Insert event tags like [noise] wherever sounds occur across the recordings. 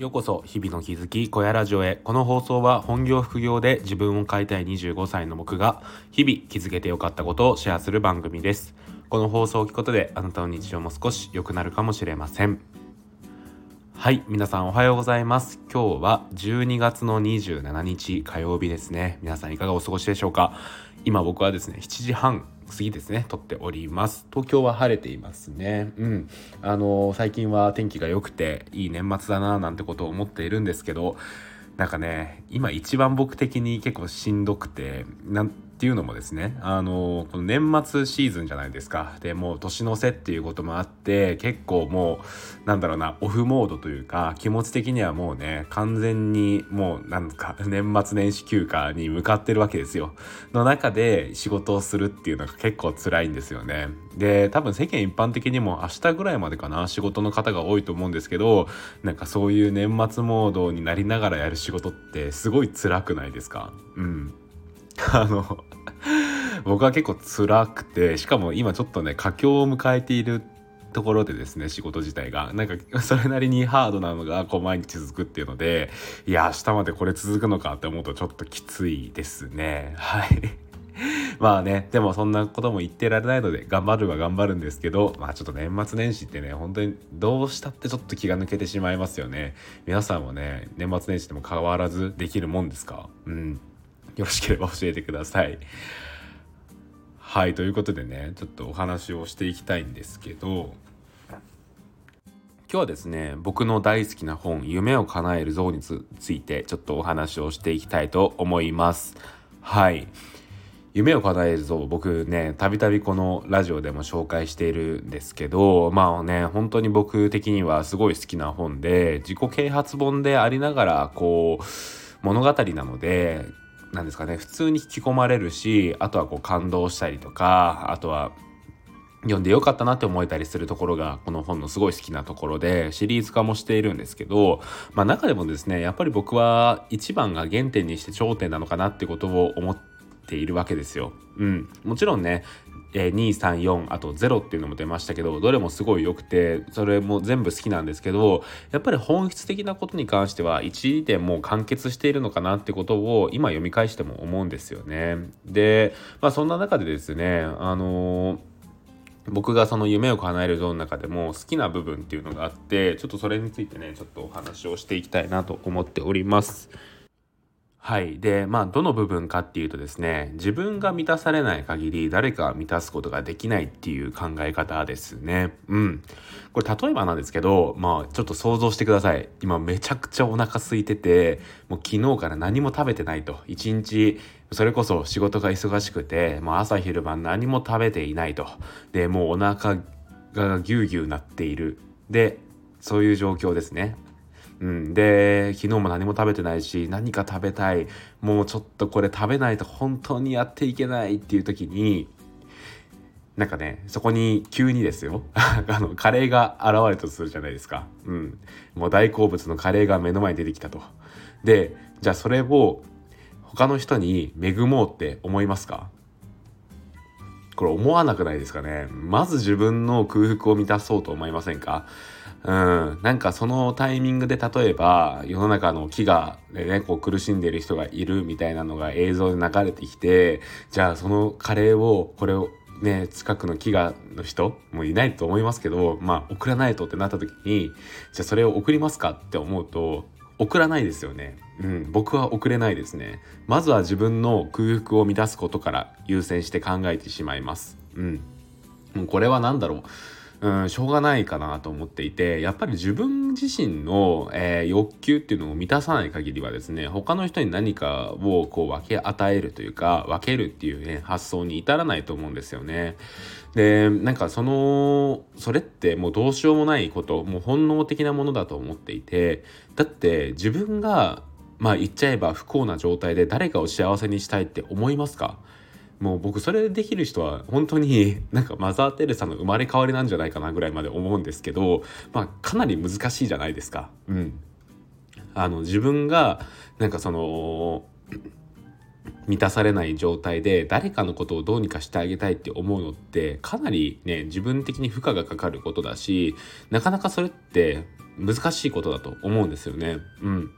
ようこそ日々の気づき小屋ラジオへ。この放送は本業副業で自分を変えたい25歳の僕が日々気づけてよかったことをシェアする番組です。この放送を聞くことであなたの日常も少し良くなるかもしれません。はい皆さんおはようございます。今日は12月の27日火曜日ですね。皆さんいかがお過ごしでしょうか？今僕はですね7時半過ぎですね撮っております。東京は晴れていますね。うん。あのー、最近は天気が良くていい年末だななんてことを思っているんですけどなんかね今一番僕的に結構しんどくてなんっていうのもですねあのこの年末シーズンじゃないですか。でもう年の瀬っていうこともあって結構もうなんだろうなオフモードというか気持ち的にはもうね完全にもうなんか年末年始休暇に向かってるわけですよ。の中で仕事をするっていうのが結構辛いんですよね。で多分世間一般的にも明日ぐらいまでかな仕事の方が多いと思うんですけどなんかそういう年末モードになりながらやる仕事ってすごい辛くないですか？うん。[laughs] あの僕は結構辛くてしかも今ちょっとね佳境を迎えているところでですね仕事自体が。なんか [laughs] それなりにハードなのがこう毎日続くっていうのでいや明日までこれ続くのかって思うとちょっときついですね。はい。[laughs] まあねでもそんなことも言ってられないので頑張るは頑張るんですけどまあちょっと年末年始ってね本当にどうしたってちょっと気が抜けてしまいますよね。皆さんもね年末年始でも変わらずできるもんですか？うん。よろしければ教えてください。はいということでねちょっとお話をしていきたいんですけど今日はですね僕の大好きな本「夢を叶える像」についてちょっとお話をしていきたいと思います。はい夢を叶える像僕ねたびたびこのラジオでも紹介しているんですけどまあね本当に僕的にはすごい好きな本で自己啓発本でありながらこう物語なのでなんですかね普通に引き込まれるしあとはこう感動したりとかあとは読んでよかったなって思えたりするところがこの本のすごい好きなところでシリーズ化もしているんですけど、まあ、中でもですねやっぱり僕は一番が原点にして頂点なのかなってことを思っているわけですよ。うん、もちろんねえー、234あと0っていうのも出ましたけどどれもすごい良くてそれも全部好きなんですけどやっぱり本質的なことに関しては一でもう完結しているのかなってことを今読み返しても思うんですよね。で、まあ、そんな中でですねあのー僕がその夢を叶えるゾーンの中でも好きな部分っていうのがあってちょっとそれについてねちょっとお話をしていきたいなと思っております。はい。で、まあ、どの部分かっていうとですね、自分が満たされない限り誰か満たすことができないっていう考え方ですね。うん。これ例えばなんですけど、まあ、ちょっと想像してください。今めちゃくちゃお腹空いてて、もう昨日から何も食べてないと。一日、それこそ仕事が忙しくて、もう朝昼晩何も食べていないと。で、もうお腹がぎゅうぎゅうなっている。で、そういう状況ですね。うん、で昨日も何も食べてないし何か食べたい。もうちょっとこれ食べないと本当にやっていけないっていう時になんかねそこに急にですよ。[laughs] あのカレーが現れたとするじゃないですか、うん、もう大好物のカレーが目の前に出てきたと。でじゃあそれを他の人に恵もうって思いますか？これ思わなくないですかね？まず自分の空腹を満たそうと思いませんか？うん、なんかそのタイミングで例えば世の中の飢餓でねこう苦しんでる人がいるみたいなのが映像で流れてきてじゃあそのカレーをこれをね近くの飢餓の人もいないと思いますけどまあ送らないとってなった時にじゃあそれを送りますかって思うと送らないですよね。うん、僕は送れないですね。まずは自分の空腹を満たすことから優先して考えてしまいます。うん。もうこれは何だろう。うん、しょうがないかなと思っていてやっぱり自分自身の、えー、欲求っていうのを満たさない限りはですね他の人に何かをこう分け与えるというか分けるっていう、ね、発想に至らないと思うんですよね。でなんかそのそれってもうどうしようもないこともう本能的なものだと思っていてだって自分がまあ言っちゃえば不幸な状態で誰かを幸せにしたいって思いますか？もう僕それでできる人は本当に [laughs] なんかマザー・テレサの生まれ変わりなんじゃないかなぐらいまで思うんですけど、まあ、かなり難しいじゃないですか。うん、あの自分がなんかその満たされない状態で誰かのことをどうにかしてあげたいって思うのってかなりね自分的に負荷がかかることだしなかなかそれって難しいことだと思うんですよね。うん、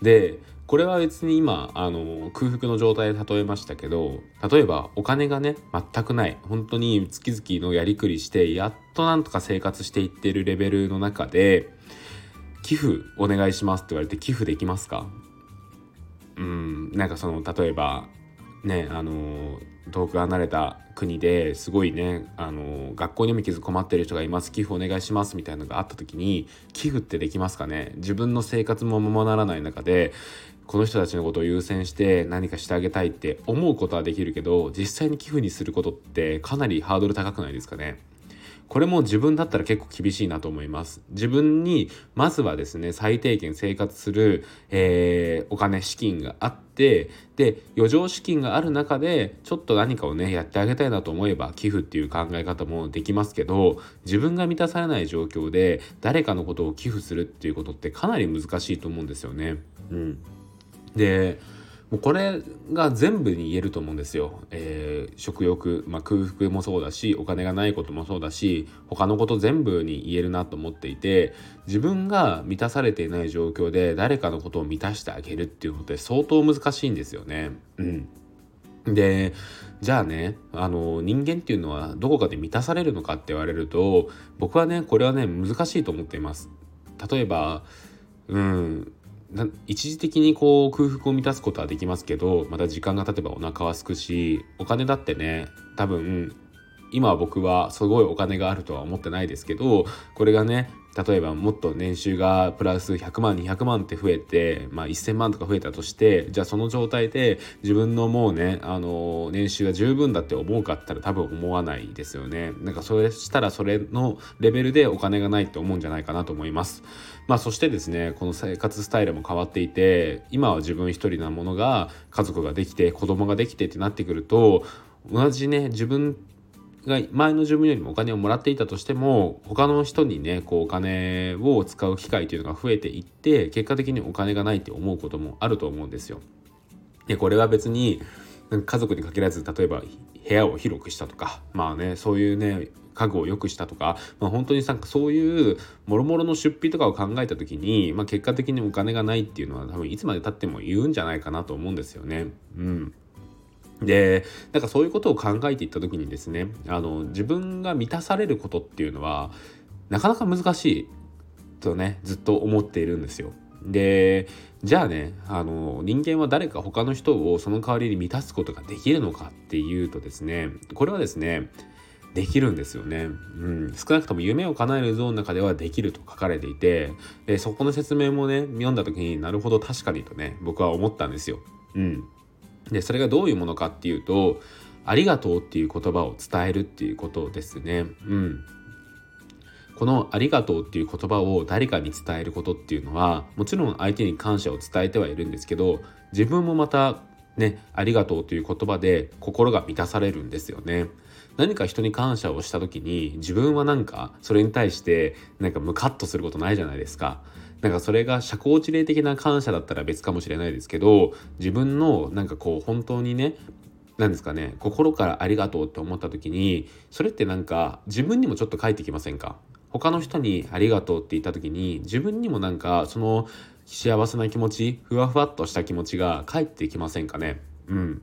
でこれは別に今あの空腹の状態で例えましたけど例えばお金がね全くない。本当に月々のやりくりしてやっとなんとか生活していってるレベルの中で寄付お願いしますって言われて寄付できますか？うんなんかその例えばねあの遠く離れた国ですごいねあの学校にも傷困ってる人がいます。寄付お願いしますみたいなのがあった時に寄付ってできますかね？自分の生活もままならない中でこの人たちのことを優先して何かしてあげたいって思うことはできるけど実際に寄付にすることってかなりハードル高くないですかね？これも自分だったら結構厳しいなと思います。自分にまずはですね最低限生活する、えー、お金資金があってで余剰資金がある中でちょっと何かをねやってあげたいなと思えば寄付っていう考え方もできますけど自分が満たされない状況で誰かのことを寄付するっていうことってかなり難しいと思うんですよね。うん、でもうこれが全部に言えると思うんですよ。えー、食欲、まあ、空腹もそうだしお金がないこともそうだし他のこと全部に言えるなと思っていて自分が満たされていない状況で誰かのことを満たしてあげるっていうことって相当難しいんですよね。うん、でじゃあねあの人間っていうのはどこかで満たされるのかって言われると僕はねこれはね難しいと思っています。例えばうん一時的にこう空腹を満たすことはできますけどまた時間が経てばお腹は空くしお金だってね多分今僕はすごいお金があるとは思ってないですけどこれがね例えばもっと年収がプラス100万200万って増えて、まあ、1000万とか増えたとしてじゃあその状態で自分のもうねあの年収が十分だって思うかったら多分思わないですよね。なんかそれしたらそれのレベルでお金がないって思うんじゃないかなと思います。まあそしてですねこの生活スタイルも変わっていて今は自分一人なものが家族ができて子供ができてってなってくると同じね自分が前の自分よりもお金をもらっていたとしても他の人にねこうお金を使う機会というのが増えていって結果的にお金がないって思うこともあると思うんですよ。でこれは別に家族に限らず例えば部屋を広くしたとかまあねそういうね家具を良くしたとか、まあ、本当にさそういうもろもろの出費とかを考えた時に、まあ、結果的にお金がないっていうのは多分いつまでたっても言うんじゃないかなと思うんですよね。うんでなんかそういうことを考えていった時にですねあの自分が満たされることっていうのはなかなか難しいとねずっと思っているんですよ。でじゃあねあの人間は誰か他の人をその代わりに満たすことができるのかっていうとですねこれはですねできるんですよね、うん、少なくとも夢を叶えるゾーンの中ではできると書かれていてでそこの説明もね読んだ時になるほど確かにとね僕は思ったんですよ。うん、でそれがどういうものかっていうとありがとうっていう言葉を伝えるっていうことですね。うん。このありがとうっていう言葉を誰かに伝えることっていうのはもちろん相手に感謝を伝えてはいるんですけど自分もまたねありがとうという言葉で心が満たされるんですよね。何か人に感謝をした時に自分はなんかそれに対してなんかムカッとすることないじゃないですか。なんかそれが社交辞令的な感謝だったら別かもしれないですけど自分のなんかこう本当にね何ですかね心からありがとうって思った時にそれってなんか自分にもちょっと返ってきませんか？他の人にありがとうって言った時に自分にもなんかその幸せな気持ちふわふわっとした気持ちが返ってきませんかね？うん。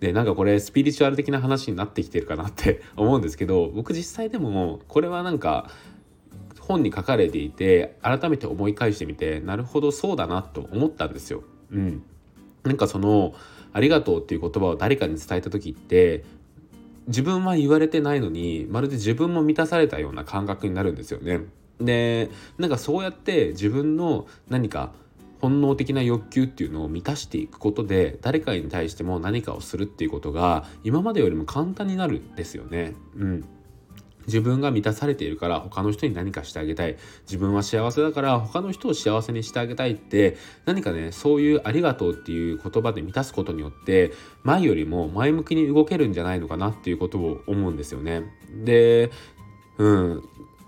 でなんかこれスピリチュアル的な話になってきてるかなって思うんですけど僕実際でもこれはなんか本に書かれていて改めて思い返してみてなるほどそうだなと思ったんですよ。うん、なんかその「ありがとう」っていう言葉を誰かに伝えた時って自分は言われてないのにまるで自分も満たされたような感覚になるんですよね。でなんかそうやって自分の何か本能的な欲求っていうのを満たしていくことで誰かに対しても何かをするっていうことが今までよりも簡単になるんですよね。うん、自分が満たされているから他の人に何かしてあげたい。自分は幸せだから他の人を幸せにしてあげたいって何かねそういうありがとうっていう言葉で満たすことによって前よりも前向きに動けるんじゃないのかなっていうことを思うんですよね。でうん。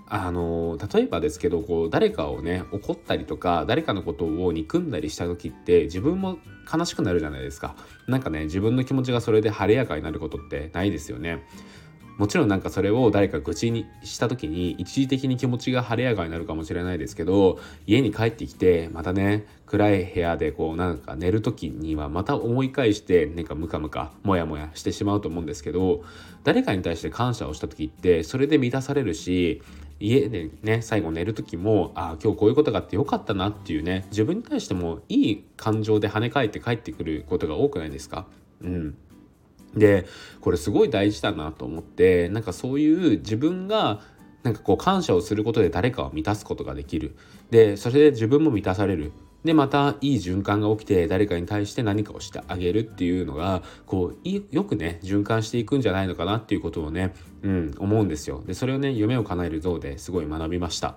あの例えばですけどこう誰かをね怒ったりとか誰かのことを憎んだりした時って自分も悲しくなるじゃないですか。なんかね自分の気持ちがそれで晴れやかになることってないですよね。もちろんなんかそれを誰か愚痴にした時に一時的に気持ちが晴れやかになるかもしれないですけど家に帰ってきてまたね暗い部屋でこうなんか寝る時にはまた思い返してなんかムカムカモヤモヤしてしまうと思うんですけど誰かに対して感謝をした時ってそれで満たされるし家でね最後寝る時もああ今日こういうことがあってよかったなっていうね自分に対してもいい感情で跳ね返って帰ってくることが多くないですか？うん。でこれすごい大事だなと思ってなんかそういう自分がなんかこう感謝をすることで誰かを満たすことができるでそれで自分も満たされるでまたいい循環が起きて誰かに対して何かをしてあげるっていうのがこうよくね循環していくんじゃないのかなっていうことをね、うん、思うんですよ。でそれをね夢を叶える像ですごい学びました。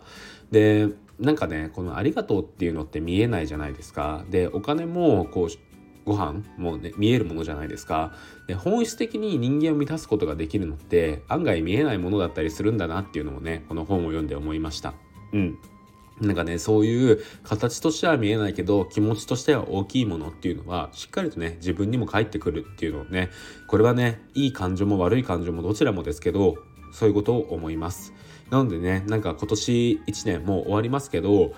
でなんかねこの「ありがとう」っていうのって見えないじゃないですか。でお金もこうご飯もね見えるものじゃないですか。で本質的に人間を満たすことができるのって案外見えないものだったりするんだなっていうのもねこの本を読んで思いました。うん。なんかねそういう形としては見えないけど気持ちとしては大きいものっていうのはしっかりとね自分にも返ってくるっていうのをねこれはねいい感情も悪い感情もどちらもですけどそういうことを思います。なのでねなんか今年1年もう終わりますけど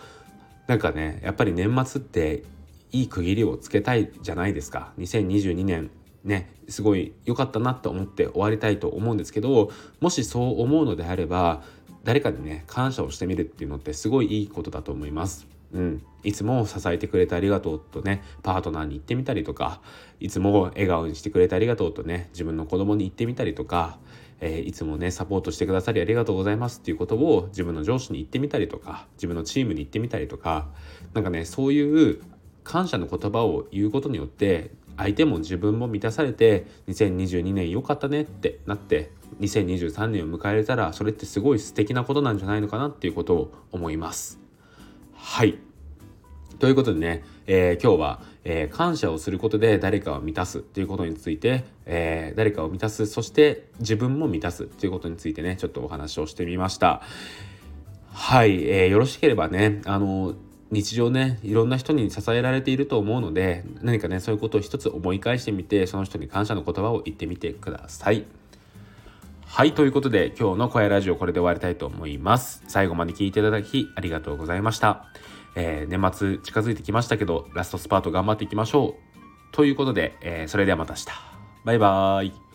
なんかねやっぱり年末っていい区切りをつけたいじゃないですか2022年ねすごい良かったなと思って終わりたいと思うんですけどもしそう思うのであれば誰かにね感謝をしてみるっていうのってすごいいいことだと思います。うん、いつも支えてくれてありがとうとねパートナーに言ってみたりとかいつも笑顔にしてくれてありがとうとね自分の子供に言ってみたりとか、えー、いつもねサポートしてくださりありがとうございますっていうことを自分の上司に言ってみたりとか自分のチームに言ってみたりとか何かねそういう感謝の言葉を言うことによって相手も自分も満たされて2022年良かったねってなって2023年を迎えれたらそれってすごい素敵なことなんじゃないのかなっていうことを思います。はいということでね、えー、今日は、えー、感謝をすることで誰かを満たすっていうことについて、えー、誰かを満たすそして自分も満たすっていうことについてねちょっとお話をしてみました。はい、えー、よろしければねあの日常ねいろんな人に支えられていると思うので何かねそういうことを一つ思い返してみてその人に感謝の言葉を言ってみてください。はいということで今日の声ラジオこれで終わりたいと思います。最後まで聞いていただきありがとうございました。えー、年末近づいてきましたけどラストスパート頑張っていきましょう。ということで、えー、それではまた明日。バイバーイ。